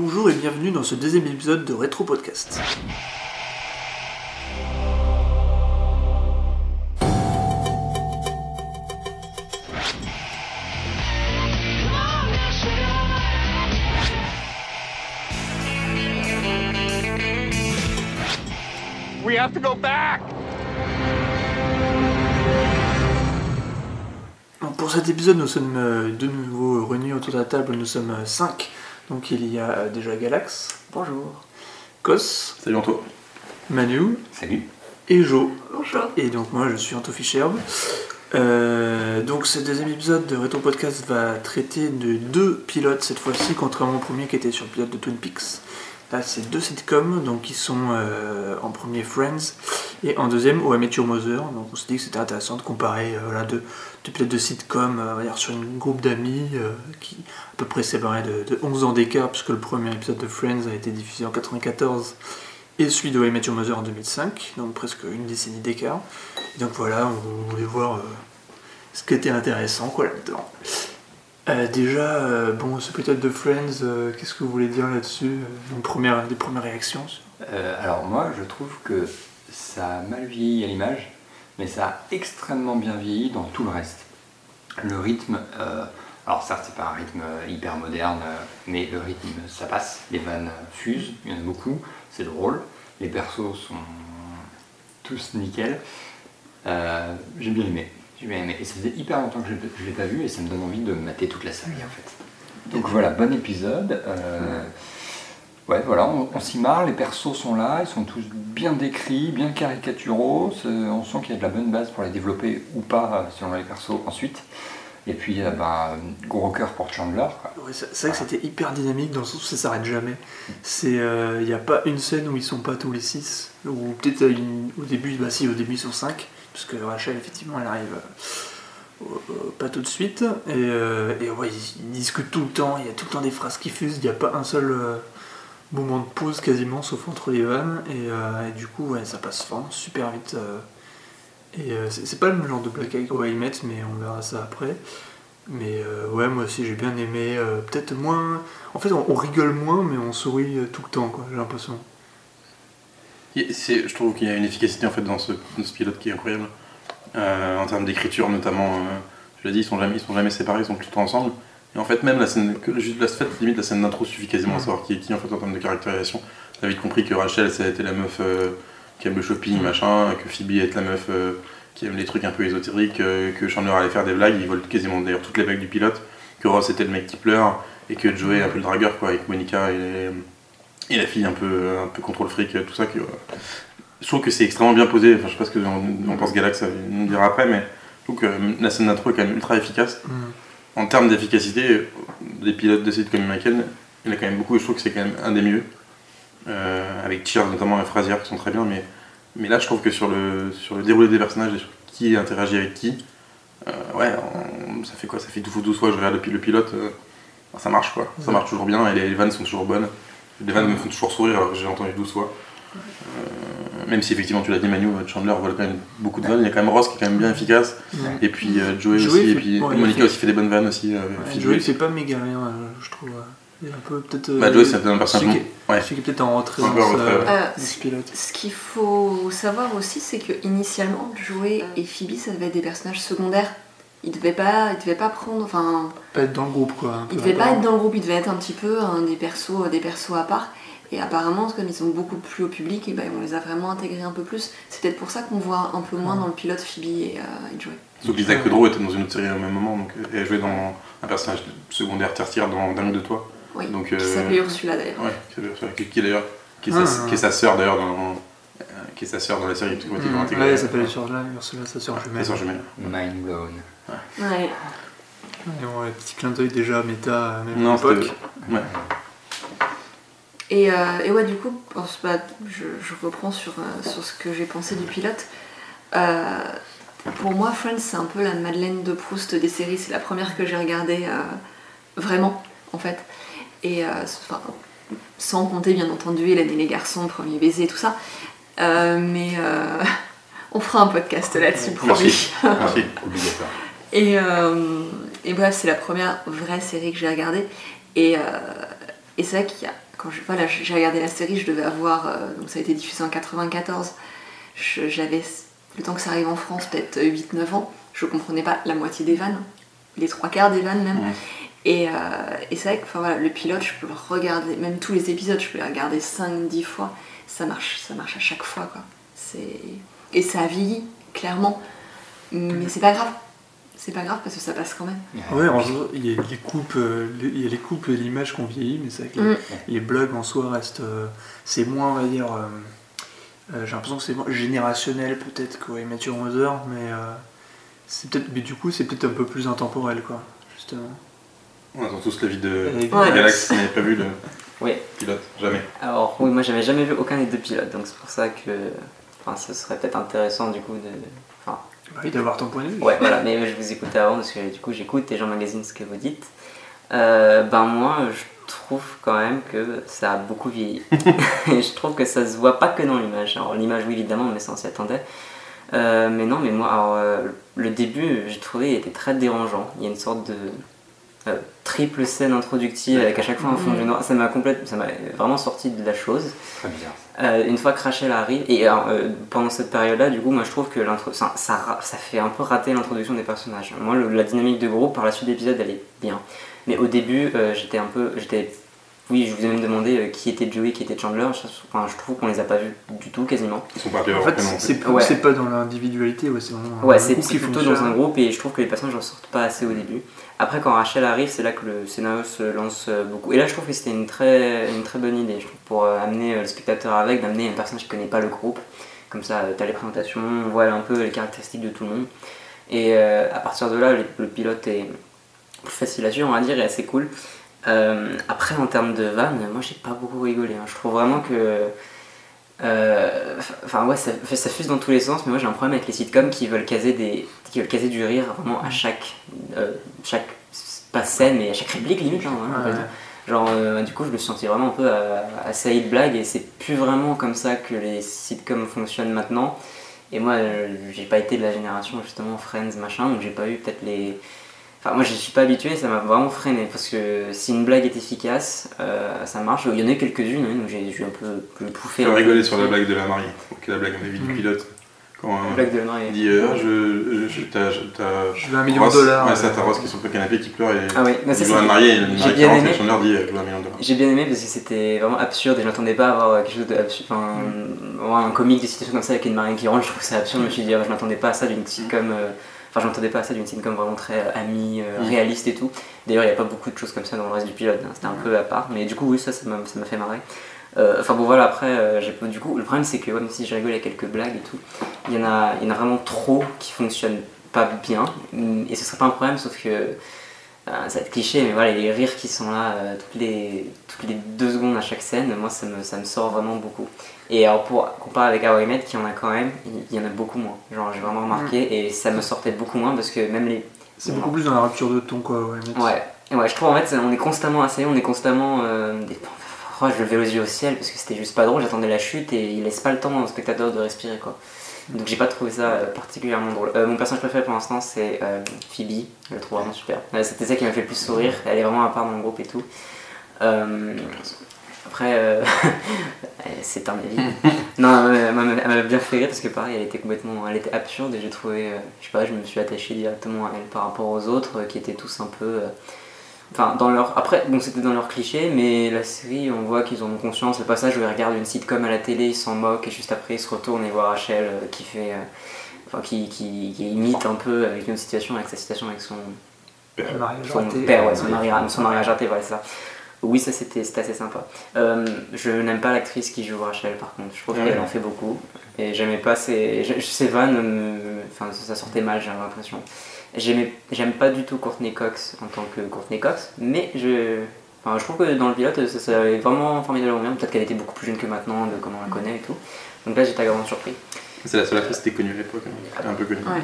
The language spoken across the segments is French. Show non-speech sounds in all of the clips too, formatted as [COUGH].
Bonjour et bienvenue dans ce deuxième épisode de Retro Podcast. We have to go back! Pour cet épisode, nous sommes euh, de nouveau réunis autour de la table, nous sommes 5. Donc il y a euh, déjà Galax, bonjour, Kos, Salut Anto. Manu Salut. et Jo. Bonjour. Et donc moi je suis Anto Fischerbe. Euh, donc ce deuxième épisode de Retro Podcast va traiter de deux pilotes cette fois-ci, contrairement au premier qui était sur le pilote de Twin Peaks. Là c'est deux sitcoms, donc qui sont euh, en premier Friends et en deuxième Met Your Mother. Donc on s'est dit que c'était intéressant de comparer euh, deux, deux pilotes de sitcoms euh, on sur un groupe d'amis qui à peu près séparés de, de 11 ans d'écart, puisque le premier épisode de Friends a été diffusé en 94 et celui de Met Your Mother en 2005, donc presque une décennie d'écart. Et donc voilà, on voulait voir ce qui était intéressant quoi là-dedans. Euh, déjà, euh, bon, ce pilote de Friends, euh, qu'est-ce que vous voulez dire là-dessus euh, première, Des premières réactions alors moi, je trouve que ça a mal vieilli à l'image, mais ça a extrêmement bien vieilli dans tout le reste. Le rythme, alors certes c'est pas un rythme hyper moderne, mais le rythme ça passe, les vannes fusent, il y en a beaucoup, c'est drôle, les persos sont tous nickel. J'ai bien aimé, bien aimé. Et ça faisait hyper longtemps que je ne l'ai pas vu et ça me donne envie de mater toute la série en fait. Donc voilà, bon épisode. euh, Ouais, voilà, on, on s'y marre, les persos sont là, ils sont tous bien décrits, bien caricaturaux, on sent qu'il y a de la bonne base pour les développer ou pas euh, selon les persos ensuite. Et puis, euh, bah, gros cœur pour Chandler. Ouais, c'est vrai que c'était hyper dynamique dans le sens où ça s'arrête jamais. C'est, il n'y a pas une scène où ils sont pas tous les 6, ou peut-être au début, bah si, au début ils sont 5, parce que Rachel effectivement elle arrive euh, au- pas tout de suite. Et, euh, ouais, ils, discutent tout le temps, il y a tout le temps des phrases qui fusent, il n'y a pas un seul euh, moment de pause quasiment, sauf entre les vannes. Et, euh, du coup, ouais, ça passe vraiment super vite. euh. et euh, c'est pas le même genre de black avec How I Met, mais on verra ça après. Mais euh, ouais, moi aussi j'ai bien aimé. euh, Peut-être moins. En fait, on, rigole moins, mais on sourit euh, tout le temps, quoi, j'ai l'impression. Je trouve qu'il y a une efficacité en fait dans ce, dans ce pilote qui est incroyable. Euh, en termes d'écriture notamment, euh, je l'ai dit, ils sont jamais, ils sont jamais séparés, ils sont tout le temps ensemble. Et en fait, même la scène, que, juste la fait, limite la scène d'intro suffit quasiment à savoir qui est qui en fait en termes de caractérisation. T'as vite compris que Rachel, ça a été la meuf euh, qui aime le shopping, machin, que Phoebe est la meuf qui aime les trucs un peu ésotériques, que Chandler allait faire des blagues, il vole quasiment d'ailleurs toutes les blagues du pilote, que Ross était le mec qui pleure, et que Joey est un peu le dragueur, quoi, avec Monica et, les- et la fille un peu, un peu contrôle fric, tout ça. Que, je trouve que c'est extrêmement bien posé. Enfin, je sais pas ce que on, on pense Galax, nous dire après, mais je trouve que euh, la scène d'intro est quand même ultra efficace. En termes d'efficacité, des pilotes de site comme Michael, il y en a quand même beaucoup et je trouve que c'est quand même un des mieux. Euh, avec Cheers notamment et Frazier qui sont très bien, mais, mais là je trouve que sur le, sur le déroulé des personnages et sur qui interagit avec qui, euh, ouais, on- ça fait quoi? Ça fait 12 fois, 12 fois que je regarde le, pi- le pilote, euh, ça marche quoi. Ça marche toujours bien et les, les vannes sont toujours bonnes. Les vannes me font toujours sourire alors que j'ai entendu 12 fois. Euh, même si effectivement tu l'as dit Manu, Chandler vole quand même beaucoup de vannes, il y a quand même Ross qui est quand même bien efficace, Ouais. et puis euh, Joey, Joey aussi, fait- et puis ouais, Monica fait- aussi fait des bonnes vannes aussi. euh, Ouais. Joey fait pas méga rien, euh, je trouve. euh, Il est un peu peut-être. euh, Bah, Joey, c'est un personnage. celui qui est- Ouais. celui qui est peut-être en retrait. Euh, dans ce pilote. Ce qu'il faut savoir aussi, c'est que initialement, Joey et Phoebe, ça devait être des personnages secondaires. Ils devaient pas, ils devaient pas prendre, enfin, Pas être dans le groupe, quoi. devaient à pas être dans le groupe. Ils devaient être un petit peu hein, des persos, des persos à part. Et apparemment, comme ils sont beaucoup plus au public, et ben, on les a vraiment intégrés un peu plus. C'est peut-être pour ça qu'on voit un peu moins dans le pilote Phoebe et, euh, et Joey. Sauf Lisa Kudrow était dans une autre série au même moment, donc euh, elle jouait dans un personnage secondaire tertiaire dans Dingue de toi. Oui. Donc, Qui euh, s'appelait Ursula d'ailleurs. Ouais, qui, qui- qui d'ailleurs qui est Ah. sa, qui est sa sœur d'ailleurs dans qui est sa sœur dans la série qui ont été Mmh, intégrée. ouais, elle s'appelle Ursula, Ursula, sa sœur Sa jumelle. sœur jumelle. Mind blown. Ouais. Et ouais, petit clin d'œil déjà méta, euh, même Non, c'était- ouais. Et, euh, et ouais, du coup, bah, je, je reprends sur, euh, sur ce que j'ai pensé du pilote. Euh, pour moi, Friends, c'est un peu la Madeleine de Proust des séries. C'est la première que j'ai regardée euh, vraiment, en fait. Et euh, enfin, sans compter, bien entendu, Hélène et les garçons, premier baiser, tout ça. Euh, mais euh, [LAUGHS] on fera un podcast là-dessus, promis. Merci. Obligatoire. Et, euh, et bref, c'est la première vraie série que j'ai regardée. Et, euh, Et c'est vrai qu'il y a. Quand voilà, j'ai regardé la série, je devais avoir. euh, donc ça a été diffusé en 94. Je- J'avais. Le temps que ça arrive en France, peut-être 8-9 ans. Je comprenais pas la moitié des vannes. Les trois quarts des vannes même. Ouais. Et, euh, et c'est vrai que enfin, voilà, le pilote, je peux le regarder, même tous les épisodes, je peux les regarder 5-10 fois. Ça marche, ça marche à chaque fois. Quoi. C'est... Et ça a vieilli, clairement. Mais c'est pas grave. C'est pas grave parce que ça passe quand même. Ouais, il y a les coupes, euh, les- il y a les coupes et l'image qu'on vieillit, mais c'est vrai que les, Mm. les blogs en soi restent. euh, c'est moins, on va dire. euh, j'ai l'impression que c'est moins générationnel peut-être Your Mother, mais euh, c'est peut-être. Mais du coup, c'est peut-être un peu plus intemporel, quoi, justement. On attend tous la vie de Ouais. Galax qui n'avait pas vu le Oui. pilote, jamais. Alors oui, moi j'avais jamais vu aucun des deux pilotes, donc c'est pour ça que enfin, ce serait peut-être intéressant du coup de... Enfin, Bah oui, d'avoir ton point de vue. ouais, voilà, mais je vous écoutais avant parce que du coup j'écoute et j'emmagasine ce que vous dites. Euh, ben moi, je trouve quand même que ça a beaucoup vieilli. [LAUGHS] et je trouve que ça se voit pas que dans l'image. Alors l'image, oui, évidemment, mais ça on s'y attendait. Euh, mais non, mais moi, alors, euh, le début, j'ai trouvé, il était très dérangeant. Il y a une sorte de triple scène introductive avec à chaque fois un fond du noir. Ça m'a complètement, ça m'a vraiment sorti de la chose. Très. Euh, une fois que Rachel arrive, et alors, euh, pendant cette période-là, du coup, moi je trouve que l'intro, ça, ça, ra- ça fait un peu rater l'introduction des personnages. Moi, le- la dynamique de groupe, par la suite de l'épisode, elle est bien. Mais au début, euh, j'étais un peu. j'étais Oui, je vous ai même demandé euh, qui était Joey, qui était Chandler. Je, enfin, je trouve qu'on les a pas vus du tout, quasiment. Ils sont pas appelés En fait, c'est Ouais. c'est pas dans l'individualité, ouais, c'est vraiment. Ouais, c'est groupe c'est qui plutôt fonctionne. dans un groupe et je trouve que les personnages ne sortent pas assez au début. Après, quand Rachel arrive, c'est là que le scénario se lance euh, beaucoup. Et là, je trouve que c'était une très, une très bonne idée, je trouve, pour euh, amener euh, le spectateur avec, d'amener un personnage qui connaît pas le groupe. Comme ça, tu as les présentations, on voit un peu les caractéristiques de tout le monde. Et euh, à partir de là, le, le pilote est plus facile à suivre, on va dire, et assez cool. Euh, après, en termes de vannes, moi, j'ai pas beaucoup rigolé. hein. Je trouve vraiment que. euh, Enfin, ouais, ça, ça fuse dans tous les sens, mais moi j'ai un problème avec les sitcoms qui veulent caser, des, qui veulent caser du rire vraiment à chaque, euh, chaque pas scène, mais à chaque réplique limite. hein, en fait. Genre, euh, du coup, je me sentais vraiment un peu à- de blagues et c'est plus vraiment comme ça que les sitcoms fonctionnent maintenant. Et moi, euh, j'ai pas été de la génération justement Friends machin, donc j'ai pas eu peut-être les. Enfin, moi je suis pas habitué, ça m'a vraiment freiné parce que si une blague est efficace, euh, ça marche. Il y en a quelques-unes, hein, donc j'ai j'ai un peu j'ai pouffé. Tu un as peu rigolé sur la blague de la mariée, est la blague à vie du Mm. pilote. Quand La euh, blague de la mariée. il dit euh, Ah, je, je, je- t'as, Je veux un million de dollars. Ouais, ça, euh, t'as Ross qui est sur le canapé qui pleure et Ah oui, mais ça, il veut un c'est- marié, le j'ai bien qui rentre aimé. et dit Je veux un million de dollars. J'ai bien aimé parce que c'était vraiment absurde et je m'attendais pas à avoir quelque chose de absurde. Enfin, vraiment un comique de situation comme ça avec une marine qui rentre, je trouve que c'est absurde. Je me suis dit, ah, je m'attendais pas à ça d'une sitcom. euh, Enfin, je m'attendais pas à ça d'une sitcom vraiment très euh, amie, euh, Mm. réaliste et tout. D'ailleurs, il n'y a pas beaucoup de choses comme ça dans le reste du pilote, hein, c'était un peu à part. Mais du coup, oui, ça, ça m'a ça m'a fait marrer. Euh, Enfin bon, voilà, après, euh, j'ai du coup, le problème c'est que même si je rigole à quelques blagues et tout, il y, en a, il y en a vraiment trop qui fonctionnent pas bien. Et ce serait pas un problème, sauf que euh, ça va être cliché, mais voilà, les rires qui sont là toutes, les, toutes les deux secondes à chaque scène, moi ça me, ça me sort vraiment beaucoup. Et alors pour comparer avec How I Met, qui en a quand même, il y en a beaucoup moins. Genre j'ai vraiment remarqué et ça me sortait beaucoup moins parce que même les. C'est beaucoup plus dans la rupture de ton, quoi. Ouais, Ouais, Et ouais, je trouve en fait on est constamment assaillé, on est constamment. euh, des- Oh, je levais les yeux au ciel parce que c'était juste pas drôle, j'attendais la chute et il laisse pas le temps au spectateur de respirer quoi. Donc j'ai pas trouvé ça euh, particulièrement drôle. Euh, mon personnage préféré pour l'instant c'est euh, Phoebe, je le trouve vraiment super. Euh, C'était ça qui m'a fait le plus sourire, elle est vraiment à part dans le groupe et tout. Euh, après, euh, [LAUGHS] c'est un avis. non, elle m'a- bien fait rire parce que pareil, elle était complètement, elle était absurde et j'ai trouvé, euh, je sais pas, je me suis attaché directement à elle par rapport aux autres euh, qui étaient tous un peu, enfin dans leur, après bon c'était dans leur cliché, mais la série on voit qu'ils en ont conscience. Le passage où ils regardent une sitcom à la télé, ils s'en moquent et juste après ils se retournent et voient Rachel qui fait, enfin qui, qui, qui imite un peu avec une situation, avec sa situation avec son mariage son raté. père, ouais, son mariage, son mariage raté, voilà, c'est ça. Oui, ça c'était assez sympa. Euh, je n'aime pas l'actrice qui joue Rachel par contre, je trouve Ah qu'elle ouais. en fait beaucoup. Et j'aimais pas ses, ses vannes, me- enfin ça sortait mal, j'ai l'impression. J'aime pas du tout Courtney Cox en tant que Courtney Cox, mais je, enfin, je trouve que dans le pilote ça, ça allait vraiment formidablement bien. Peut-être qu'elle était beaucoup plus jeune que maintenant, de comment on la connaît et tout. Donc là j'étais agréablement surpris. C'est la seule actrice qui était connue à l'époque, hein. un peu connue. Ouais.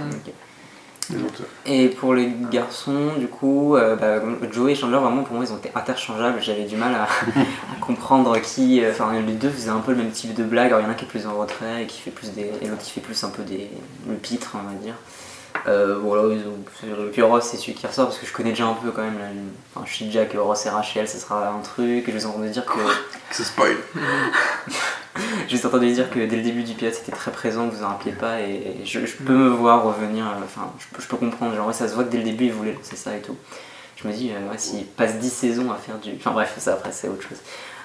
Et pour les garçons, du coup, euh, bah, Joey et Chandler, vraiment pour moi, ils ont été interchangeables. J'avais du mal à, [LAUGHS] à comprendre qui. euh, Enfin, les deux faisaient un peu le même type de blague. Alors, il y en a qui est plus en retrait et qui fait plus des. Et l'autre qui fait plus un peu des. le pitre, on va dire. Euh, bon, là, ils ont- puis Ross, c'est celui qui ressort parce que je connais déjà un peu quand même. Enfin, je déjà que Ross et Rachel, ça sera un truc. Je vous ai entendu dire que. [LAUGHS] C'est spoil. [LAUGHS] [LAUGHS] Ai entendu dire que dès le début du pilote, c'était très présent, que vous en rappelez pas. Et je, je peux me voir revenir. euh, Enfin, je, peux- je peux comprendre. Genre, ouais, ça se voit que dès le début, ils voulaient lancer ça et tout. Je me dis, euh, ouais, s'ils passent 10 saisons à faire du. Enfin, bref, ça après, c'est autre chose.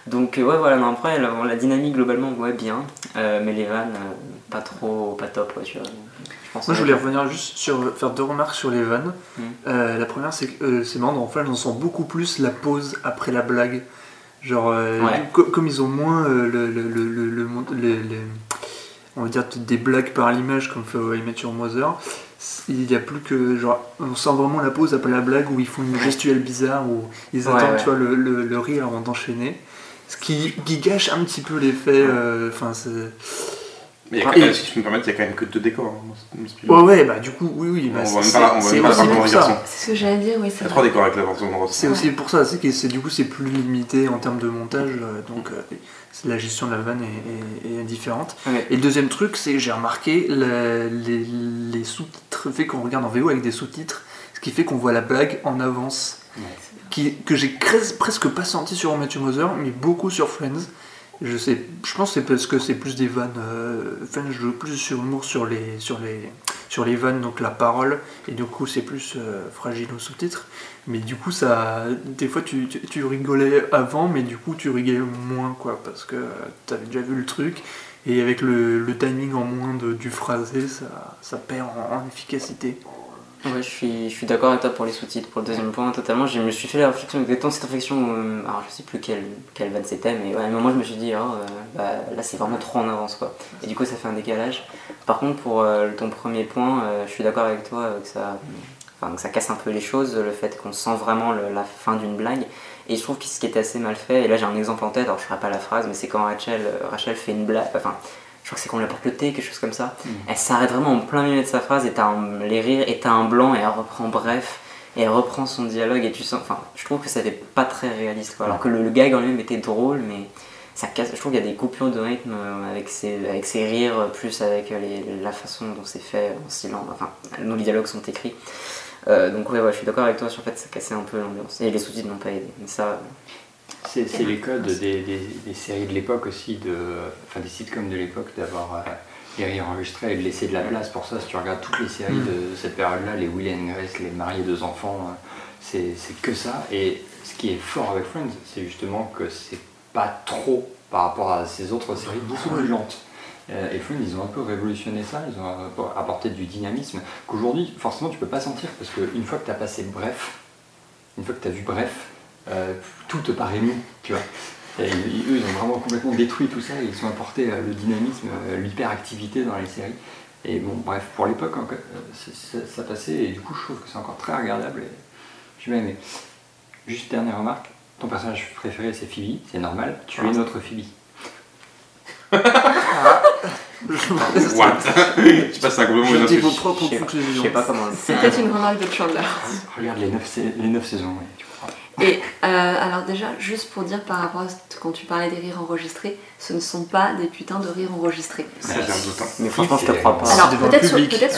Donc, euh, ouais, voilà, non, après, la, la dynamique globalement, ouais, bien. Euh, mais les vannes, euh, pas trop, pas top, ouais, tu vois. Je pense Moi, je voulais revenir juste sur faire deux remarques sur les vannes. Mm. Euh, la première, c'est que euh, c'est marrant, dans Friends, on sent beaucoup plus la pause après la blague. Genre, euh, Ouais. du- co- comme ils ont moins euh, le, le, le, le- on va dire des blagues par l'image, comme fait How I Met Your Mother, il n'y a plus que. Genre, on sent vraiment la pause après la blague où ils font une gestuelle bizarre, où ils Ouais, attendent ouais. tu vois, le, le, le rire avant d'enchaîner. Ce qui, qui gâche un petit peu l'effet. euh, Enfin, c'est. Mais il y a Ah, quand même, et- si je peux me permettre, il y a quand même que deux décors. hein. Ouais, ouais, bah du coup, oui, oui. Bah, On c'est- voit même pas la- on c'est même pas la ce que j'allais dire, oui, Il y a trois décors avec la version de Ross. C'est aussi pour ça, c'est que c'est du coup c'est plus limité en termes de montage, euh, donc euh, c'est- la gestion de la vanne est, est- est différente. Ouais. Et le deuxième truc, c'est que j'ai remarqué la- les, les sous-titres, le fait qu'on regarde en VO avec des sous-titres, ce qui fait qu'on voit la blague en avance, qui, que j'ai presque pas senti sur Matthew Mother, mais beaucoup sur Friends. Je sais, je pense c'est parce que c'est plus des vannes. Euh, Friends joue plus sur l'humour sur les, sur les, sur les vannes, donc la parole, et du coup c'est plus euh, fragile aux sous-titres. Mais du coup, ça, des fois tu, tu, rigolais avant, mais du coup tu rigolais moins, quoi, parce que tu avais déjà vu le truc. Et avec le, le timing en moins de, du phrasé, ça, ça perd en, en efficacité. Ouais, je suis, je suis d'accord avec toi pour les sous-titres. Pour le deuxième point, totalement, je me suis fait la réflexion, exactement cette réflexion. où, alors, je sais plus quelle, quelle vanne c'était, mais ouais, à un moment, je me suis dit, oh, euh, bah, là, c'est vraiment trop en avance, quoi. Et du coup, ça fait un décalage. Par contre, pour euh, ton premier point, euh, je suis d'accord avec toi euh, que ça, que ça casse un peu les choses, le fait qu'on sent vraiment la fin d'une blague. Et je trouve que ce qui était assez mal fait, et là j'ai un exemple en tête, alors je ferai pas la phrase, mais c'est quand Rachel, euh, Rachel fait une blague, enfin, je crois que c'est qu'on lui apporte le thé, quelque chose comme ça. Elle s'arrête vraiment en plein milieu de sa phrase et t'as un- les rires et t'as un blanc et elle reprend bref et elle reprend son dialogue et tu sens. Enfin, je trouve que ça fait pas très réaliste quoi. Alors que le, le gag en lui-même était drôle, mais ça casse. Je trouve qu'il y a des coupures de rythme euh, avec ses, avec ses rires, plus avec euh, les- la façon dont c'est fait en silence. Enfin, nos dialogues sont écrits. Euh, donc, ouais, ouais, je suis d'accord avec toi sur le fait que ça cassait un peu l'ambiance. Et les sous-titres n'ont pas aidé. Mais ça, C'est c'est les codes des, des- des séries de l'époque aussi, de, enfin des sitcoms de l'époque, d'avoir euh, les rires enregistrés et de laisser de la place pour ça. Si tu regardes toutes les séries de cette période-là, les Will and Grace, les mariés deux enfants, euh, c'est c'est que ça. Et ce qui est fort avec Friends, c'est justement que c'est pas trop par rapport à ces autres séries beaucoup plus lentes. Euh, Et Friends, ils ont un peu révolutionné ça, ils ont apporté du dynamisme qu'aujourd'hui, forcément, tu peux pas sentir parce qu'une fois que tu as passé bref, une fois que tu as vu bref, euh, tout te paraît mou, tu vois. Et eux, ils ont vraiment complètement détruit tout ça, et ils ont apporté euh, le dynamisme, euh, l'hyperactivité dans les séries. Et bon, bref, pour l'époque, c'est- ça, ça passait, et du coup, je trouve que c'est encore très regardable, et j'ai bien aimé. Juste dernière remarque, ton personnage préféré c'est Phoebe, c'est normal, tu es notre Phoebe. [LAUGHS] What? Je sais pas, c'est un vos propres je conclusions. sais pas comment. C'était une remarque de Chandler. Regarde les 9, les neuf saisons, ouais, tu comprends. Et euh, alors déjà, juste pour dire par rapport à ce- quand tu parlais des rires enregistrés, ce ne sont pas des putains de rires enregistrés. Ça, j'ai un doute. hein. Mais franchement, je te crois pas. Alors peut-être sur,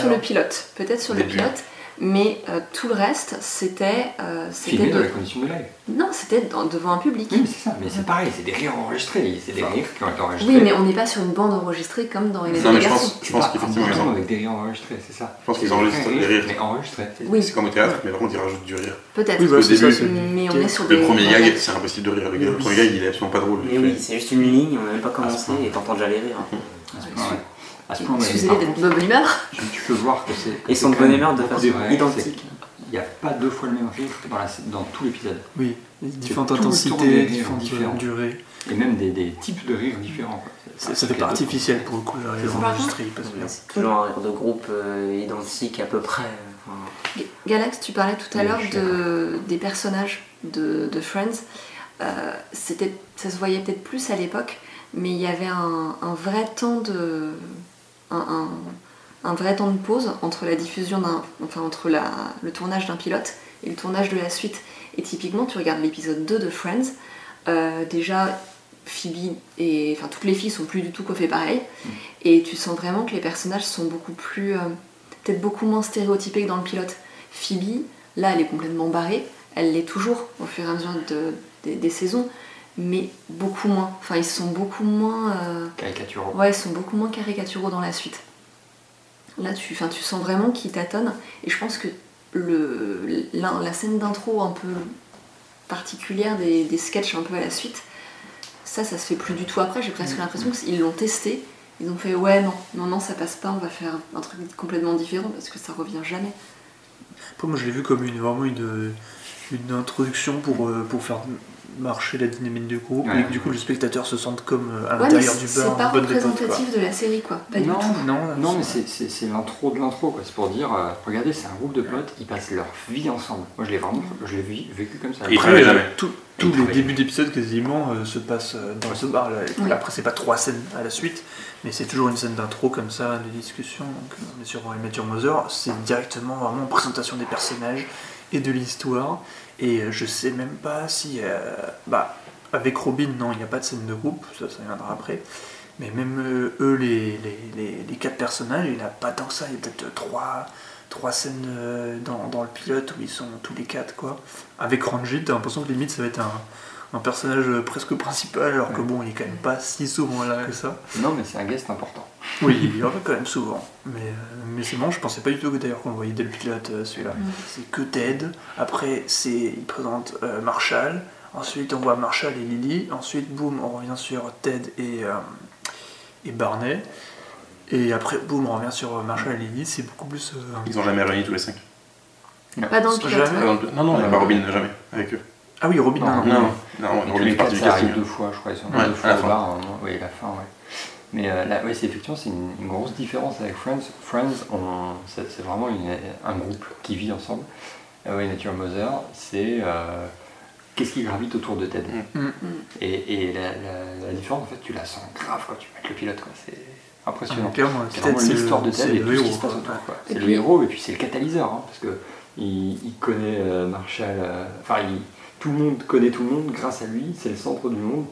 le pilote, peut-être sur le pilote, mais euh, tout le reste, c'était euh, c'était Filmé dans de- les conditions de live. non, c'était dans- devant un public. Oui, mais c'est ça, mais c'est pareil, c'est des rires enregistrés, c'est des rires qui ont été enregistrés. Oui, mais on n'est pas sur une bande enregistrée comme dans les Non, mais je pense, je pense qu'effectivement, ils avec des rires enregistrés, c'est ça. Je pense qu'ils des enregistrent les rires. Mais enregistrés. Oui. C'est comme au théâtre, mais par contre, ils rajoutent du rire. Peut-être. Oui, Au ça, c'est- mais on est sur des. Le premier gag, c'est impossible de rire. Le, premier gag, il est absolument pas drôle. Mais oui, c'est juste une ligne, on n'a même pas commencé et t'entends déjà les rires. À ce point, ouais. À ce d'être de bonne humeur. tu, tu peux voir que c'est. c'est sont de bonne humeur de façon identique. Il n'y a pas deux fois le même rire dans, la, dans tout l'épisode. Oui, différentes intensités, différentes différents. durées. Et même des, des types de rires différents. quoi. Ça, ça fait pas artificiel pour le coup, le rire enregistré. C'est toujours un rire de groupe euh, identique à peu près. enfin, Ga- Galax, tu parlais tout à Oui, l'heure de, des personnages de, de Friends. Euh, c'était, ça se voyait peut-être plus à l'époque, mais il y avait un, un vrai temps de. Un, un- un vrai temps de pause entre la diffusion d'un. Enfin, entre la, le tournage d'un pilote et le tournage de la suite. Et typiquement, tu regardes l'épisode 2 de Friends, euh, déjà. Phoebe et enfin toutes les filles sont plus du tout coiffées pareil et tu sens vraiment que les personnages sont beaucoup plus euh, peut-être beaucoup moins stéréotypée que dans le pilote. Phoebe, là, elle est complètement barrée. Elle l'est toujours au fur et à mesure de- des- des saisons, mais beaucoup moins. Enfin, ils sont beaucoup moins. euh, Caricaturaux. Ouais, ils sont beaucoup moins caricaturaux dans la suite. Là, tu, enfin, tu sens vraiment qu'ils tâtonnent. Et je pense que le, la, la scène d'intro un peu particulière des, des sketchs un peu à la suite, ça, ça se fait plus du tout après. J'ai presque l'impression qu'ils l'ont testé. Ils ont fait ouais, non, non, non, ça passe pas, on va faire un truc complètement différent parce que ça revient jamais. Après, moi, je l'ai vu comme une, vraiment une, une introduction pour, euh, pour faire marcher la dynamique du groupe Ouais. et que du coup, le spectateur se sente comme euh, à Ouais, mais l'intérieur du c'est bar, pas en bonne dépote, quoi. représentatif de la série, quoi. Pas du non, tout. Non, non, mais c'est- c'est c'est l'intro de l'intro, quoi. C'est pour dire, euh, regardez, c'est un groupe de potes, ils passent leur vie ensemble. Moi, je l'ai vraiment, je l'ai vécu comme ça. Et ils Après, euh, jamais. tout- tous les débuts d'épisode quasiment euh, se passent dans ce bar là. Oui. Après, c'est pas trois scènes à la suite, mais c'est toujours une scène d'intro comme ça, de discussion. Donc, on est sur Your Mother, c'est directement vraiment présentation des personnages et de l'histoire. Et euh, je sais même pas si. euh, bah, avec Robin, non, il n'y a pas de scène de groupe, ça, ça viendra après. Mais même euh, eux, les, les, les- quatre personnages, il n'y a pas tant que ça. Il y a peut-être trois, trois scènes dans, dans le pilote où ils sont tous les quatre, quoi. Avec Ranjit, t'as l'impression que limite ça va être un, un personnage presque principal, alors que bon, il est quand même pas si souvent là que ça. Non, mais c'est un guest important. Oui, [LAUGHS] il revient quand même souvent. Mais, euh, mais c'est bon, je pensais pas du tout que d'ailleurs qu'on le voyait dès le pilote euh, celui-là. Mm. C'est que Ted, après c'est il présente euh, Marshall, ensuite on voit Marshall et Lily, ensuite boum, on revient sur Ted et, euh, et Barney. Et après, boum, on revient sur Marshall et Lily, c'est beaucoup plus. euh, Ils ont jamais réuni tous les cinq. Pas dans le Jamais. pilote. Dans le- Non, non, a pas Robin, jamais, avec eux. Ah oui, Robin, non, Non, non. Non, Robin partie quatre, du casting. deux fois, je crois. Ils sont Ouais, deux à fois la au fin. bar, moment. Oui, la fin, ouais. Mais euh, oui, c'est effectivement c'est une, une grosse différence avec Friends. Friends, on- c'est c'est vraiment une- un groupe qui vit ensemble. Ah oui, Nature Mother, c'est euh, qu'est-ce qui gravite autour de Ted? Mm. Et, et la, la- la différence, en fait, tu la sens grave quand tu mets le pilote. quoi. C'est impressionnant. Ah, C'est vraiment l'histoire de Ted et tout ce qui se passe autour. quoi. Et C'est le puis- héros et puis c'est le catalyseur, hein, parce que il, connaît euh, Marshall, enfin il- tout le monde connaît tout le monde grâce à lui, c'est le centre du monde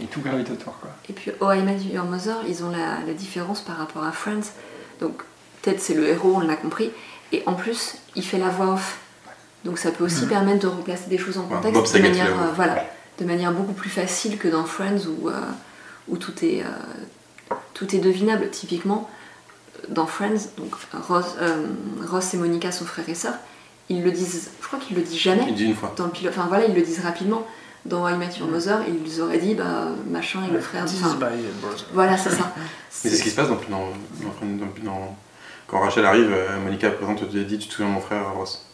et tout gravite autour. Quoi. Et puis, Oh I Met Your Mother, ils ont la, la différence par rapport à Friends. Donc, Ted, c'est le héros, on l'a compris. Et en plus, il fait la voix off. Donc, ça peut aussi Mhm. permettre de replacer des choses en contexte de, manière, euh, voilà, de manière beaucoup plus facile que dans Friends où, euh, où tout, est, euh, tout est devinable. Typiquement, dans Friends, donc Ross, euh, Ross et Monica sont frères et sœurs. Ils le disent, je crois qu'ils le disent jamais Il dit une fois. dans le pilote. Enfin voilà, ils le disent rapidement. Dans I Met Your Mother, ils auraient dit, bah, machin est le frère enfin, brother. voilà, c'est ça. [LAUGHS] Mais c'est ce qui se passe dans, dans, dans- dans- dans- quand Rachel arrive, euh, Monica présente, tu dit, tu te souviens de mon frère Ross?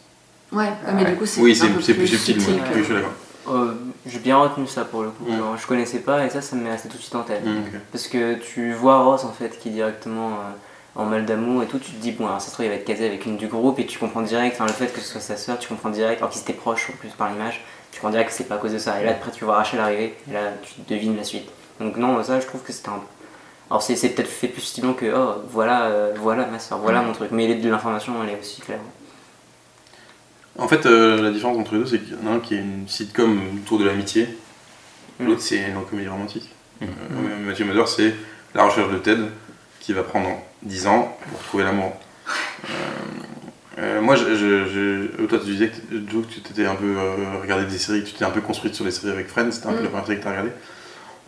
Ouais, ouais, mais Ouais. du coup, c'est Oui, un c'est peu c'est plus subtil, que- je suis d'accord. Euh, J'ai bien retenu ça pour le coup. Mm. Genre, je connaissais pas et ça, ça me met resté tout de suite en tête. Mm. Parce que tu vois Ross en fait qui est directement euh, en mal d'amour et tout, tu te dis bon alors ça se trouve il va être casé avec une du groupe et tu comprends direct, enfin le fait que ce soit sa soeur, tu comprends direct, alors qu'ils étaient proches en plus par l'image, tu comprends direct que c'est pas à cause de ça. Et là après tu vois Rachel arriver et là tu devines la suite. Donc non ça je trouve que c'était un... Alors c'est c'est peut-être fait plus subtilement que oh voilà, euh, voilà ma soeur, voilà mon truc, mais l'information elle est aussi claire. En fait, euh, la différence entre les deux, c'est qu'il y en a un qui est une sitcom autour de l'amitié, Mm. l'autre c'est une comédie romantique. Mm. Euh, Mathieu Mother, c'est la recherche de Ted qui va prendre 10 ans pour trouver l'amour. Euh, euh, moi, je, je- je- toi, tu disais que, Joe, que tu t'étais un peu euh, regardé des séries, que tu t'es un peu construite sur les séries avec Friends, c'était un peu Mm. la première série que tu as regardée.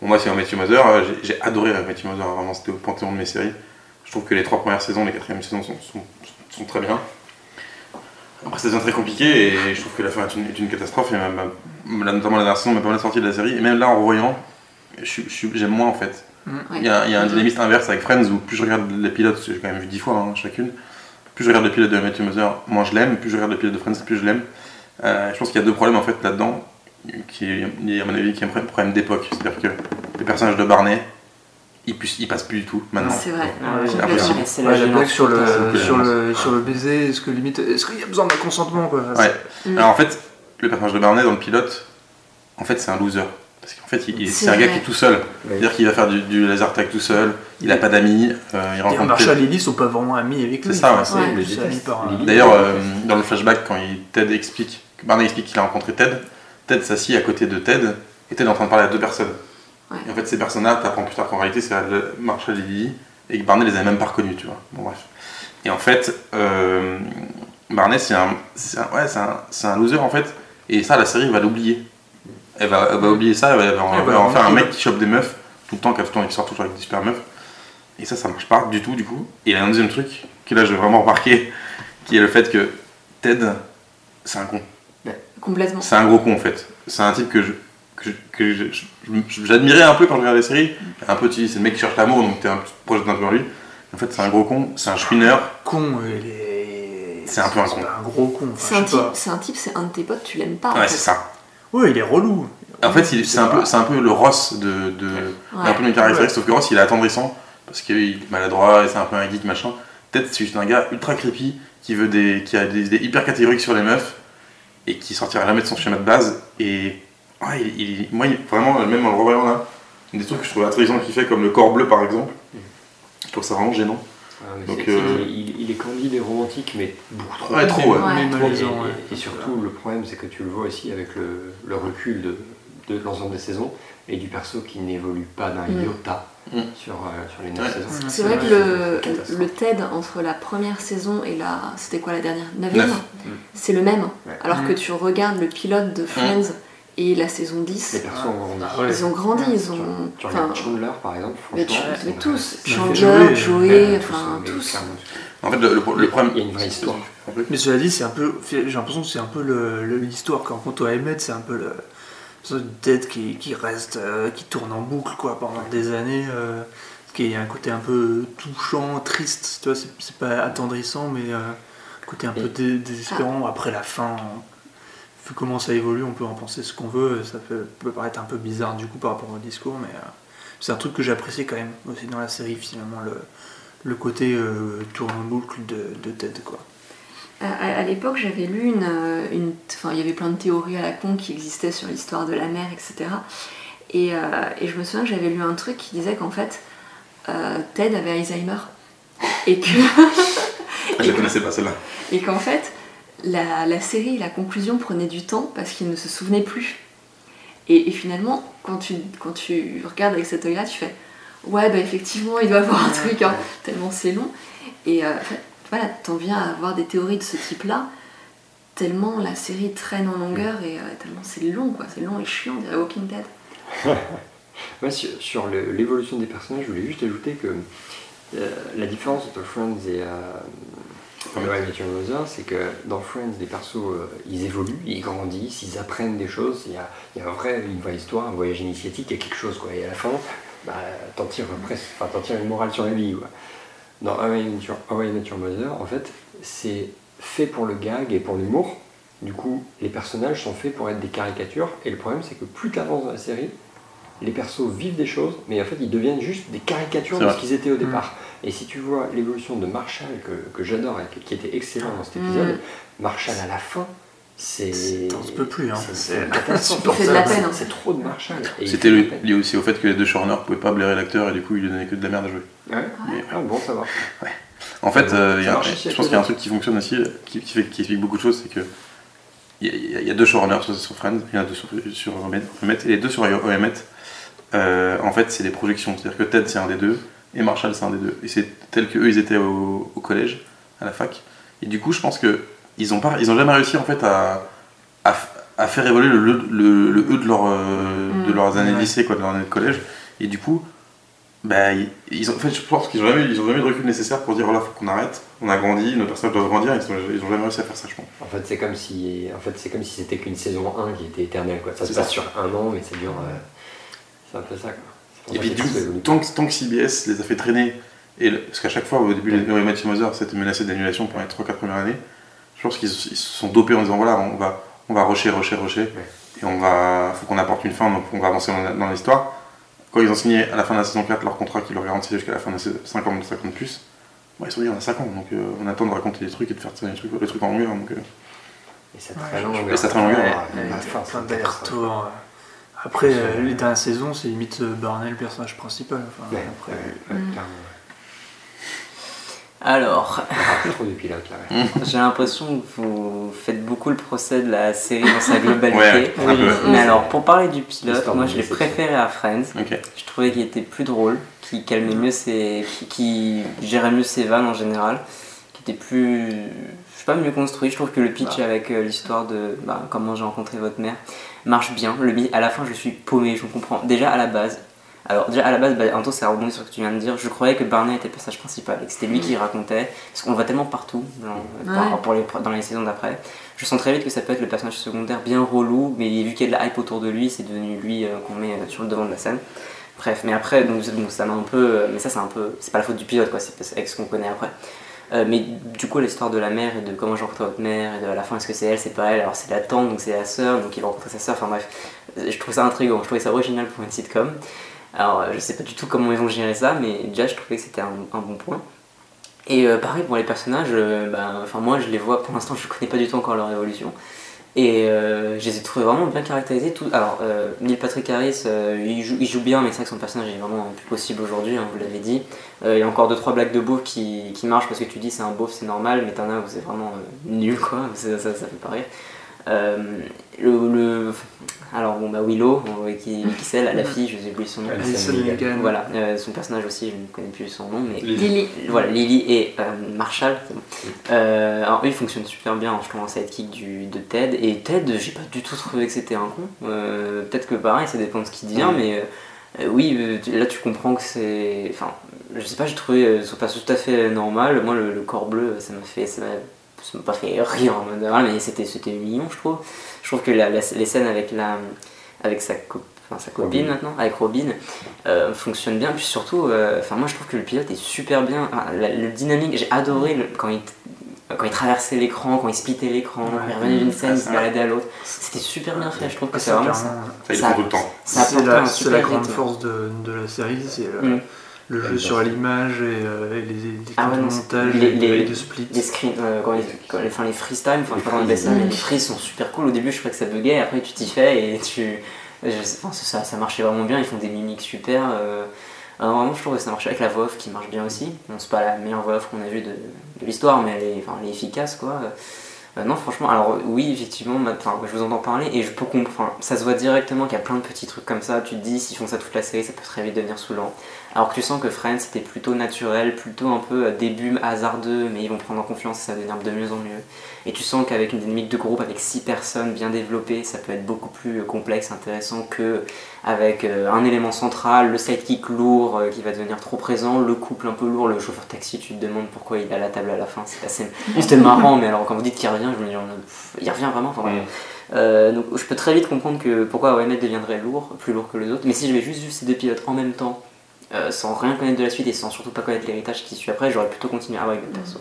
Bon, moi, c'est Mathieu Mother, euh, j'ai- adoré Mathieu Mother, vraiment, c'était au panthéon de mes séries. Je trouve que les trois premières saisons, les quatrièmes saisons sont, sont, sont très bien. Après, ça devient très compliqué et je trouve que la fin est une, est une catastrophe. Et notamment la dernière saison m'a pas mal sorti de la série. Et même là, en revoyant, j'aime moins en fait. Ouais. Il y, a, il y a un dynamisme inverse avec Friends où plus je regarde les pilotes, parce que j'ai quand même vu dix fois hein, chacune, plus je regarde le pilote de Matthew Mother, moins je l'aime, plus je regarde le pilote de Friends, plus je l'aime. Euh, je pense qu'il y a deux problèmes en fait là-dedans, qui est, à mon avis, qui est un problème d'époque. C'est-à-dire que les personnages de Barney, ils, ils passent plus du tout maintenant. C'est vrai. Ah, c'est impossible. C'est Ouais, la blague sur le, c'est sur, le, sur le baiser, est-ce que limite, est-ce qu'il y a besoin d'un consentement quoi? Ouais. Mm. Alors en fait, le personnage de Barney dans le pilote, en fait, c'est un loser. Parce qu'en fait, C'est un gars qui est tout seul. C'est-à-dire qu'il va faire du, du laser tag tout seul, il a pas d'amis, euh, il Et rencontre Marshall et Lily sont pas vraiment amis avec lui. C'est ça, enfin, ouais. c'est Ouais. Lily. D'ailleurs, euh, dans le flashback, quand il, Ted explique, Barney explique qu'il a rencontré Ted, Ted s'assit à côté de Ted, et Ted est en train de parler à deux personnes. Ouais. Et en fait, ces personnes-là, t'apprends plus tard qu'en réalité, c'est Marshall et Lily, et que Barney les a même pas reconnus, tu vois. Bon, bref. Et en fait, euh, Barney, c'est un, c'est un, ouais, c'est un, c'est un loser en fait. Et ça, la série va l'oublier. Elle va, elle va oublier ça, elle va, elle va en- Elle va elle va en faire un remarquer. mec qui chope des meufs tout le temps, qui a tout le temps- qui sort toujours avec des super meufs. Et ça, ça marche pas du tout, du coup. Et il y a un deuxième truc, que là, j'ai vraiment remarqué, [LAUGHS] qui est le fait que Ted, c'est un con. Complètement. C'est un gros con en fait. C'est un type que je. que je- je- je- je- j'admirais un peu quand je regardais les séries. Un peu, tu dis, c'est le mec qui cherche l'amour, donc t'es un petit projet un peu vers lui. En fait, c'est un gros con, c'est un chouineur. Con, il est. C'est un peu un con. un gros con. enfin, C'est un, je type, c'est un type, c'est un de tes potes, tu l'aimes pas. en Ouais, c'est ça. Ouais, il est relou. En fait, c'est un, peu- c'est un peu le Ross de. de Ouais. Un peu une caractéristique, sauf que Ross il est attendrissant parce qu'il est maladroit et c'est un peu un geek machin. Peut-être c'est juste un gars ultra creepy qui veut des. qui a des idées hyper catégoriques sur les meufs et qui sortira jamais de son schéma de base. Et. Ouais, il, il- moi, il- vraiment, même en le revoyant là, des trucs que je trouve intriguants qu'il fait, comme le corps bleu par exemple, je trouve ça vraiment gênant. Ah, mais Donc, c'est- euh, il, il est candide et romantique, mais beaucoup trop. Ouais, trop, ouais. Et, surtout, le problème, c'est que tu le vois aussi avec le, le recul de, de l'ensemble des saisons et du perso qui n'évolue pas d'un Mm. iota Mm. sur, euh, sur les 9 Ouais. saisons. C'est vrai que le, TED entre la première saison et la. C'était quoi la dernière? Neuvième? Neuf. C'est le même. Ouais. Alors Mm. que tu regardes le pilote de Friends et la saison 10, Les persos ont grandi. Ah ouais. ils ont grandi, ils Tu, ont. tu regardes Chandler par exemple, mais, tu- ils tous. ils Chandler, Joey, Ouais, enfin tous. clairement. En fait, le, problème. Il y a une vraie histoire. Mais cela dit, c'est un peu. J'ai l'impression que c'est un peu l'histoire quand on à Emmett, c'est un peu le. ce tête qui, qui reste, euh, qui tourne en boucle quoi pendant des années, euh, qui est un côté un peu touchant, triste, tu vois, c'est pas attendrissant, mais euh, un côté un peu dé- désespérant. Après la fin, vu comment ça évolue, on peut en penser ce qu'on veut, ça peut, peut paraître un peu bizarre du coup par rapport au discours, mais euh, c'est un truc que j'apprécie quand même aussi dans la série finalement, le, le côté euh, tourne en boucle de, de Ted quoi. À, à- à l'époque, j'avais lu une, euh, une. Enfin, il y avait plein de théories à la con qui existaient sur l'histoire de la mer, etc. Et, euh, et je me souviens que j'avais lu un truc qui disait qu'en fait, euh, Ted avait Alzheimer. Et que. je [LAUGHS] la connaissais pas celle-là. Et qu'en fait, la, la série, la conclusion prenait du temps parce qu'il ne se souvenait plus. Et, et finalement, quand tu, quand tu regardes avec cet œil-là, tu fais Ouais, bah effectivement, il doit avoir un truc, hein, tellement c'est long. Et euh, voilà, t'en viens à avoir des théories de ce type-là, tellement la série traîne en longueur et euh, tellement c'est long, quoi. C'est long et chiant, on dirait Walking Dead. [LAUGHS] Sur, l'évolution des personnages, je voulais juste ajouter que euh, la différence entre Friends et euh, How I Met Your Mother, c'est que dans Friends, les persos, euh, ils évoluent, ils grandissent, ils apprennent des choses, il y a, il y a un vrai, une vraie histoire, un voyage initiatique, il y a quelque chose, quoi. Et à la fin, bah, t'en tires, enfin, une morale sur la vie, quoi. Dans How I Met Your, How I Met Your Mother, en fait, c'est fait pour le gag et pour l'humour. Du coup, les personnages sont faits pour être des caricatures, et le problème, c'est que plus t'avances dans la série, les persos vivent des choses, mais en fait ils deviennent juste des caricatures de ce qu'ils étaient au départ. Et si tu vois l'évolution de Marshall, que, que j'adore et qui était excellent dans cet épisode, Marshall à la fin, c'est. T'en peux plus, hein. [LAUGHS] c'est- de la peine, hein. C'est trop de Marshall. C'était lié aussi au fait que les deux showrunners pouvaient pas blairer l'acteur et du coup il lui donnait que de la merde à jouer. Ouais. Mais, Ah bon, ça va. En fait, euh, y a- je pense qu'il y a un truc qui fonctionne aussi, qui, qui fait- qui explique beaucoup de choses, c'est que il y, a- y deux showrunners sur, sur Friends, il y en a deux sur, sur Omet, et les deux sur OMET, euh, en fait, c'est des projections. C'est-à-dire que Ted, c'est un des deux, et Marshall, c'est un des deux. Et c'est tel que eux, ils étaient au, au collège, à la fac. Et du coup, je pense que ils ont, pas, ils ont jamais réussi, en fait, à, à, faire évoluer le, le, le- le eux de, leur, euh, de Mm. leurs années de Ouais. lycée, quoi, de leurs années de collège. Et du coup, bah, ils, ont, en fait, je pense qu'ils ont jamais, ils ont jamais eu de recul nécessaire pour dire voilà, faut qu'on arrête, on a grandi, nos personnages doivent grandir, ils, sont, ils ont jamais réussi à faire ça, je pense. En fait, c'est comme si, en fait, c'est comme si c'était qu'une saison 1 qui était éternelle. Quoi. Ça se passe ça. sur un an, mais ça dure. euh, c'est un peu ça. Quoi. Et puis, du tant que, tant que CBS les a fait traîner, et le- parce qu'à chaque fois, au début, les Matthew Mother, c'était menacé d'annulation pendant les 3-4 premières années, je pense qu'ils ils se sont dopés en disant voilà, on va, on va rusher, rusher, rusher, et on va, faut qu'on apporte une fin, donc on va avancer dans, dans l'histoire. Quand ils ont signé à la fin de la saison 4 leur contrat qui leur garantissait jusqu'à la fin de la saison 50, 50 plus, ils se sont dit on a 5 ans, donc euh, on attend de raconter des trucs et de faire des trucs, des trucs en longueur. Donc, euh, Et ça Ouais, traîne en je- longueur. et ça traîne en longueur, Après, euh, les dernières saisons, c'est limite euh, Barney le personnage principal. Enfin, Ouais, après, ouais, ouais, Mm. Alors, Ah, trop de pilotes là. ouais. [LAUGHS] j'ai l'impression que vous faites beaucoup le procès de la série dans sa globalité. Peu. Mais alors, pour parler du pilote, moi je l'ai préféré à Friends. Je trouvais qu'il était plus drôle, qu'il calmait mieux ses. qui, qui gérait mieux ses vannes en général, qui était plus. Je sais pas, mieux construit. Je trouve que le pitch avec euh, l'histoire de bah, comment j'ai rencontré votre mère marche bien. Le, mi- à la fin, je suis paumé, je comprends. Déjà à la base. Alors, déjà à la base, bah, Anto, ça rebondit sur ce que tu viens de dire. Je croyais que Barney était le personnage principal et que c'était lui qui racontait. Parce qu'on le voit tellement partout Ouais. pour les, dans les saisons d'après. Je sens très vite que ça peut être le personnage secondaire bien relou, mais vu qu'il y a de la hype autour de lui, c'est devenu lui euh, qu'on met euh, sur le devant de la scène. Bref, mais après, donc, ça m'a un peu. euh, Mais ça, c'est un peu. C'est pas la faute du pilote, quoi, c'est avec ce qu'on connaît après. Euh, mais du coup, l'histoire de la mère et de comment j'ai rencontré votre mère, et de à la fin, est-ce que c'est elle, c'est pas elle, alors c'est la tante, donc c'est la sœur, donc il va rencontrer sa sœur, enfin bref. Je trouve ça intriguant, je trouvais ça original pour une sitcom. Alors, euh, je sais pas du tout comment ils vont gérer ça, mais déjà, je trouvais que c'était un, bon point. Et euh, pareil pour les personnages, bah, enfin moi je les vois, pour l'instant je connais pas du tout encore leur évolution. Et euh, je les ai trouvés vraiment bien caractérisés. Tout... Alors, euh, Neil Patrick Harris, euh, il, joue, bien, mais c'est vrai que son personnage est vraiment plus possible aujourd'hui, hein, vous l'avez dit. Euh, il y a encore 2-3 blagues de beauf qui, qui marchent parce que tu dis c'est un beauf, c'est normal, mais t'en as où c'est vraiment nul, quoi. [LAUGHS] Ça, ça, ça fait pas rire. Euh, le, le- Alors, bon, bah Willow, qui, qui c'est, la, la fille, je sais plus son nom. Voilà, euh, son personnage aussi, je ne connais plus son nom, mais Lily. voilà, Lily et euh, Marshall. bon. Euh, alors eux, ils fonctionnent super bien, je trouve, en sidekick du, de Ted. Et Ted, j'ai pas du tout trouvé que c'était un con. Euh, Peut-être que pareil, ça dépend de ce qu'il dit, hein, mais euh, oui, tu- là tu comprends que c'est. Enfin, je sais pas, j'ai trouvé euh, son personnage tout à fait normal. Moi, le, le corps bleu, ça m'a fait. Ça ça m'a pas fait rire en mode. ah, mais c'était c'était mignon, je trouve. Je trouve que la- la- les scènes avec la avec sa, co- enfin, sa copine Robin. maintenant, avec Robin, euh, fonctionnent bien. Puis surtout, euh, enfin moi je trouve que le pilote est super bien. Enfin, la- le dynamique, j'ai adoré le- quand il quand il traversait l'écran, quand il splittait l'écran, quand il revenait d'une scène, il se baladait à l'autre. C'était super bien fait. Je trouve que c'est vraiment ça. Ça, Ça- font tout le temps. Ça C'est la, grande rythme. force de, de la série, c'est le, Mm. Le jeu sur l'image et, euh, et les, les Ah ouais, de montage les- les- et de split. Les screens, euh, quand les, quand les, enfin, les freestyle, enfin, je sais pas comment ça, freeze. mais les freeze sont super cool. Au début, je croyais que ça buguait, après tu t'y fais et tu. je enfin, ça, ça marchait vraiment bien, ils font des mimiques super. euh, alors, vraiment, je trouve que ça marche avec la voix off qui marche bien aussi. Bon, c'est pas la meilleure voix off qu'on a vue de, de l'histoire, mais elle est, enfin, elle est efficace quoi. Euh, non, franchement, alors oui, effectivement, ma- enfin, je vous entends parler et je peux comprendre. Ça se voit directement qu'il y a plein de petits trucs comme ça. Tu te dis, s'ils font ça toute la série, ça peut très vite devenir saoulant. Alors que tu sens que Friends c'était plutôt naturel, plutôt un peu euh, début hasardeux, mais ils vont prendre en confiance et ça va devenir de mieux en mieux. Et tu sens qu'avec une dynamique de groupe avec 6 personnes bien développée, ça peut être beaucoup plus euh, complexe, intéressant que avec euh, un élément central, le sidekick lourd qui va devenir trop présent, le couple un peu lourd, le chauffeur taxi, tu te demandes pourquoi il est à la table à la fin. C'est assez... [LAUGHS] C'était marrant, mais alors quand vous dites qu'il revient, je me dis, il revient vraiment. Enfin. Euh, donc je peux très vite comprendre que pourquoi OMS deviendrait lourd, plus lourd que les autres, mais si j'avais juste vu ces deux pilotes en même temps, euh, sans rien connaître de la suite et sans surtout pas connaître l'héritage qui suit après, j'aurais plutôt continué à voir avec le perso.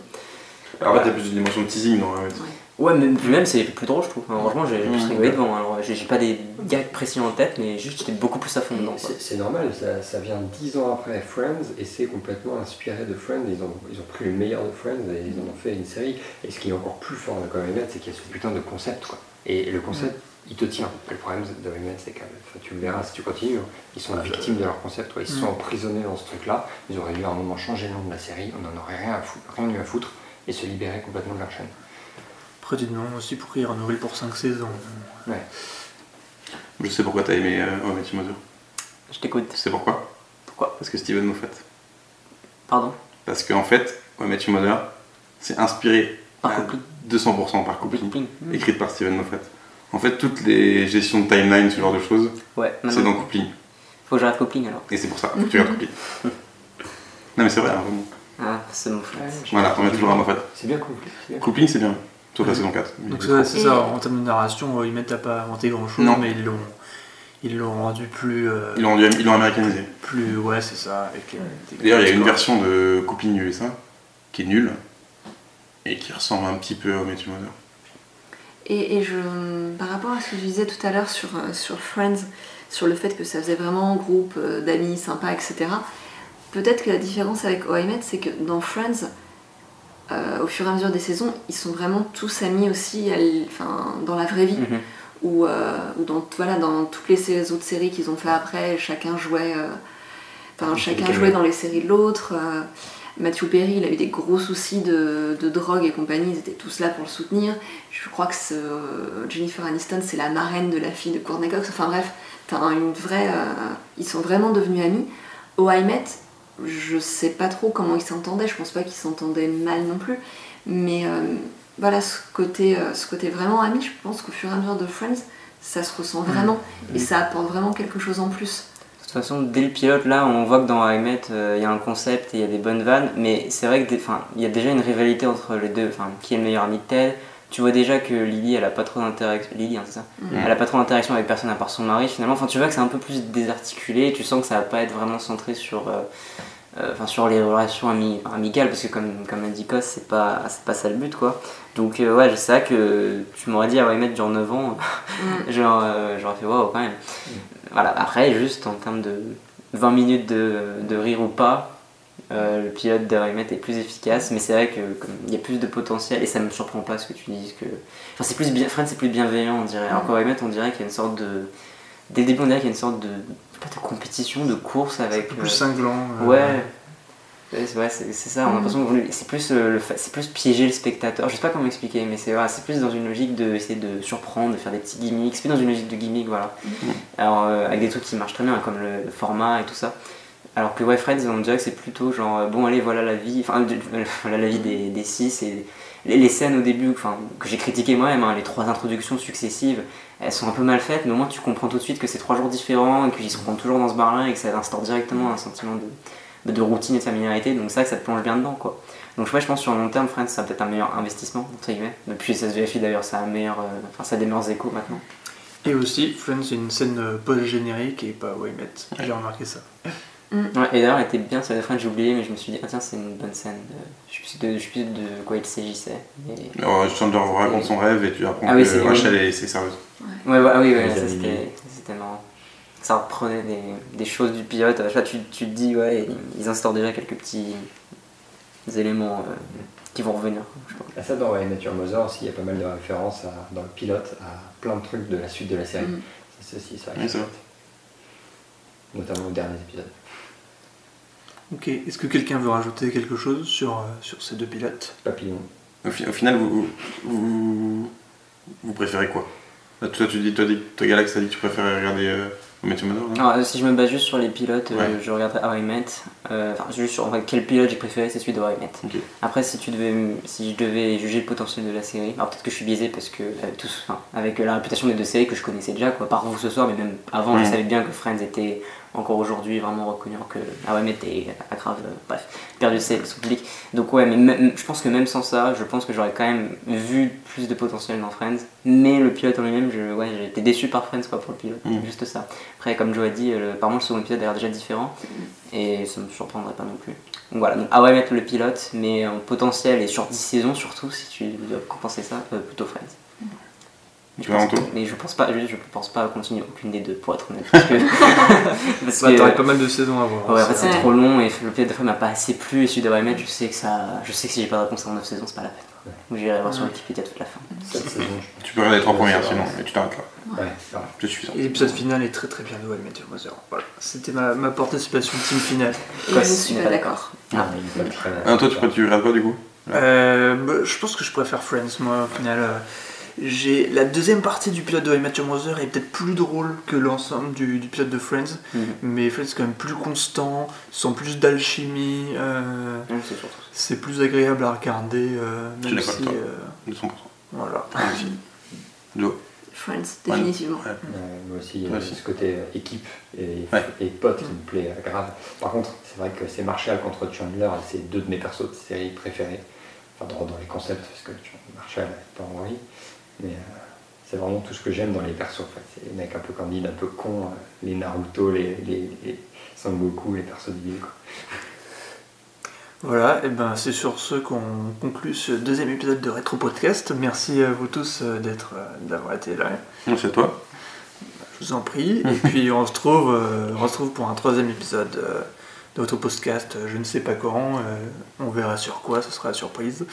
Alors, en fait, il y a plus de dimension de teasing dans ouais. Ouais, mais même c'est plus drôle, je trouve. Franchement, j'ai plus Mm. rigolé devant. Alors, j'ai pas des gags précis en tête, mais juste j'étais beaucoup plus à fond dedans. C'est normal, ça, ça vient dix ans après Friends et c'est complètement inspiré de Friends. Ils ont, ils ont pris le meilleur de Friends et ils en ont fait une série. Et ce qui est encore plus fort de Comédie c'est qu'il y a ce putain de concept. Quoi. Et le concept, il te tient. Le problème de Comédie c'est que enfin, tu le verras si tu continues, hein, ils sont victimes de leur concept. Quoi. Ils se sont emprisonnés dans ce truc-là. Ils auraient dû à un moment changer le nom de la série, on n'en aurait rien, à foutre, rien eu à foutre et se libérer complètement de leur chaîne. Après, tu demandes aussi pourquoi ils renouvellent pour 5 saisons. Je sais pourquoi t'as aimé euh. Je t'écoute. Tu sais pourquoi? Pourquoi? Parce que Steven Moffat. Pardon? Parce qu'en fait, How I Met Your Mother, c'est inspiré Par à Coupling. 200% par Coupling. Mm. écrite par Steven Moffat. En fait, toutes les gestions de timeline, ce genre de choses, Ouais, c'est dans Coupling. Faut que j'arrête Coupling alors. Et c'est pour ça que tu regardes Coupling. [LAUGHS] non mais c'est vrai, hein, vraiment. Ah, c'est mon frère. Voilà, on met toujours à Moffat. C'est bien bien. Coupling, c'est bien. Sauf la saison 4. Donc ça, c'est ça, en termes de narration, euh, ils mettent à pas inventé grand chose, Non. mais ils l'ont ils l'ont rendu plus. euh, Ils l'ont rendu- ils l'ont américanisé. plus ouais, c'est ça. Euh, D'ailleurs, il y a une version de Coupling USA qui est nulle et qui ressemble un petit peu Met Your Mother. Et, et je, par rapport à ce que je disais tout à l'heure sur, euh, sur Friends, sur le fait que ça faisait vraiment groupe euh, d'amis sympas, etc., peut-être que la différence avec OIMET, c'est que dans Friends, euh, au fur et à mesure des saisons, ils sont vraiment tous amis aussi enfin, dans la vraie vie. Mhm. Ou, euh, dans, voilà, dans toutes les autres séries qu'ils ont fait après, chacun jouait, euh, chacun jouait dans les séries de l'autre. Matthew Perry, il a eu des gros soucis de, de drogue et compagnie, ils étaient tous là pour le soutenir. Je crois que ce- Jennifer Aniston, c'est la marraine de la fille de Courtney Cox. Enfin bref, une vraie, euh, ils sont vraiment devenus amis. Au I Met, je sais pas trop comment ils s'entendaient, je pense pas qu'ils s'entendaient mal non plus, Mais euh, voilà, ce côté, euh, ce côté vraiment ami, je pense qu'au fur et à mesure de Friends, ça se ressent vraiment et ça apporte vraiment quelque chose en plus. De toute façon, dès le pilote, là, on voit que dans Met, euh, il y a un concept et il y a des bonnes vannes, mais c'est vrai que il y a déjà une rivalité entre les deux. Enfin, qui est le meilleur ami de Ted Tu vois déjà que Lily, elle a pas trop d'interaction. Lily, hein, ça Mm. Elle a pas trop d'interaction avec personne à part son mari, finalement. Enfin, tu vois que c'est un peu plus désarticulé. Tu sens que ça va pas être vraiment centré sur. euh, euh, Enfin, sur les relations ami- amicales, parce que comme, comme a dit Cos, c'est pas, c'est pas ça le but, quoi. Donc, euh, ouais, c'est vrai que tu m'aurais dit, ah ouais, mettre genre 9 ans, [LAUGHS] Mm. genre, euh, j'aurais fait waouh quand même. Voilà, après, juste en termes de 20 minutes de, de rire ou pas, euh, le pilote de Met est plus efficace, mais c'est vrai que comme il y a plus de potentiel et ça me surprend pas ce que tu dises que. Enfin, c'est plus bien. Friends, c'est plus bienveillant, on dirait. Alors qu'au Met, on dirait qu'il y a une sorte de. Dès le début, on dirait qu'il y a une sorte de. pas, de compétition, de course avec. Un peu euh, plus cinglant. euh, Ouais. Ouais, c'est ça, on a Mhm. l'impression que c'est plus, euh, c'est plus piéger le spectateur. Je sais pas comment expliquer, mais c'est voilà, c'est plus dans une logique de essayer de surprendre, de faire des petits gimmicks. C'est plus dans une logique de gimmick, voilà. Alors, euh, avec des trucs qui marchent très bien, comme le, le format et tout ça. Alors que ouais, Friends, on dirait que c'est plutôt genre, euh, bon, allez, voilà la vie, enfin, de- euh, [LAUGHS] voilà la vie des, des six et les, les scènes au début, enfin, que j'ai critiqué moi-même, hein, les trois introductions successives, elles sont un peu mal faites, mais au moins tu comprends tout de suite que c'est trois jours différents et qu'ils se rencontrent toujours dans ce bar-là et que ça instaure directement un sentiment de, de routine et de familiarité, donc ça, que ça te plonge bien dedans, quoi. Donc ouais, je pense sur le long terme, Friends, ça a peut-être un meilleur investissement, entre guillemets. Depuis SSVFI d'ailleurs, ça a, un meilleur, euh, enfin, ça a des meilleurs échos maintenant. Et aussi, Friends, a une scène euh, post-générique et pas Way Met. J'ai remarqué ça. Ouais, et d'ailleurs, elle était bien, ça Friends, j'ai oublié, mais je me suis dit, ah tiens, c'est une bonne scène. de- Je sais plus de, je sais plus de quoi il s'agissait. mais- Alors, Chandler vous raconte son rêve et tu apprends Ah oui, que c'est- Rachel est, c'est sérieuse. Ouais, ouais, ah oui, ouais, ça c'était marrant. Ça reprenait des, des choses du pilote. Pas, tu, tu te dis, ouais, ils instaurent déjà quelques petits éléments euh, qui vont revenir. je pense. À ça, dans Your Mother aussi, il y a pas mal de références à- dans le pilote à plein de trucs de la suite de la série. Mm. Ça, c'est aussi ça. Oui, vrai. Notamment au dernier épisode. Ok, est-ce que quelqu'un veut rajouter quelque chose sur, euh, sur ces deux pilotes? Papillon. Au, fi- au final, vous, vous, vous préférez quoi? Là, Toi, tu dis, toi, toi, Galax, t'as dit que tu préférais regarder euh, Alors, euh, si je me base juste sur les pilotes, euh, Ouais. je regarderai I Met. Euh, Enfin, juste sur en fait, quel pilote j'ai préféré, c'est celui de Met. Ok. Après, si, tu devais, si je devais juger le potentiel de la série, alors peut-être que je suis biaisé parce que, avec, tous, enfin, avec la réputation des deux séries que je connaissais déjà, quoi, par vous ce soir, mais même avant, je Mhm. savais bien que Friends était encore aujourd'hui vraiment reconnu, que I Met est à grave, euh, bref, perdu ses- son public. Donc, ouais, mais même- je pense que même sans ça, je pense que j'aurais quand même vu plus de potentiel dans Friends. Mais le pilote en lui-même, je, ouais, j'ai été déçu par Friends quoi, pour le pilote, Mhm. juste ça. Après, comme Joe a dit, le, apparemment le second épisode a l'air déjà différent et ça me surprendrait pas non plus. Donc voilà, donc ah ouais, mettre le pilote, mais en potentiel et sur 10 saisons surtout, si tu dois compenser ça, euh, plutôt Friends. Mais Tu je vas, pense- Anto Mais je pense pas, je, je pense pas continuer aucune des deux pour être honnête. Parce que, [LAUGHS] [LAUGHS] parce Bah, que- T'aurais pas mal de saisons à voir. Ouais, en fait, c'est Ouais. trop long et le Friends m'a pas assez plu et celui de Met, je sais que ça, je sais que si j'ai pas de réponse en 9 saisons, c'est pas la peine. Donc j'irai voir sur Ouais. Wikipédia toute la fin. [LAUGHS] Tu peux regarder les trois Ouais, premières sinon, et tu t'arrêtes là. Ouais. C'est suffisant. Et l'épisode final est très très bien de Your Mother. Voilà, c'était ma, ma participation team finale. Quoi, je suis pas pas d'accord. Ah. Toi, tu, regardes quoi du coup? Euh, bah, je pense que je préfère Friends, moi, au final. euh, j'ai la deuxième partie du pilote de Way Met Your Mother est peut-être plus drôle que l'ensemble du, du pilote de Friends, Mhm. mais Friends c'est quand même plus constant, sans plus d'alchimie, euh, c'est plus agréable à regarder, euh, même si, euh, De 100%. voilà. Joe Friends, définitivement. Ouais. Moi aussi, euh, aussi. ce côté équipe et, Ouais. et pote qui me plaît grave. Par contre, c'est vrai que c'est Marshall contre Chandler, c'est deux de mes persos de série préférés. Enfin, dans, dans les concepts, parce que Marshall n'est pas Henri. Mais euh, c'est vraiment tout ce que j'aime dans les persos. En fait. C'est les mecs un peu candides, un peu cons, euh, les Naruto, les, les, les Sangoku, les persos de ville. Quoi. Voilà, et ben c'est sur ce qu'on conclut ce deuxième épisode de Retro Podcast. Merci à vous tous euh, d'être, d'avoir été là. Merci à toi. Je vous en prie. Et [LAUGHS] puis on se trouve, euh, on se retrouve pour un troisième épisode euh, de votre podcast. Je ne sais pas quand. euh, on verra sur quoi. Ce sera la surprise.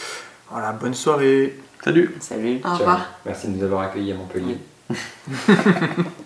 Voilà, bonne soirée. Salut Salut. Au revoir. Merci de nous avoir accueillis à Montpellier. [LAUGHS]